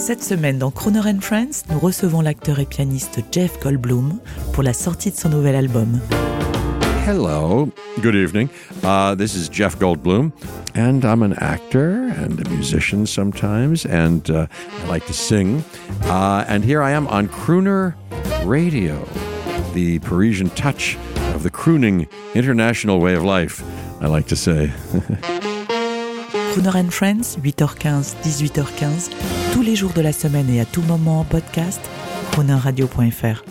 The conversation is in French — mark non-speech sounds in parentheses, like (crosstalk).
Cette semaine, dans Croner and Friends, nous recevons l'acteur et pianiste Jeff Goldblum pour la sortie de son nouvel album. Hello, good evening. Uh, this is Jeff Goldblum, and I'm an actor and a musician sometimes, and uh, I like to sing. Uh, and here I am on Crooner Radio, the Parisian touch of the crooning international way of life, I like to say. (laughs) Crooner and Friends, 8h15, 18h15, tous les jours de la semaine et à tout moment en podcast, croonerradio.fr.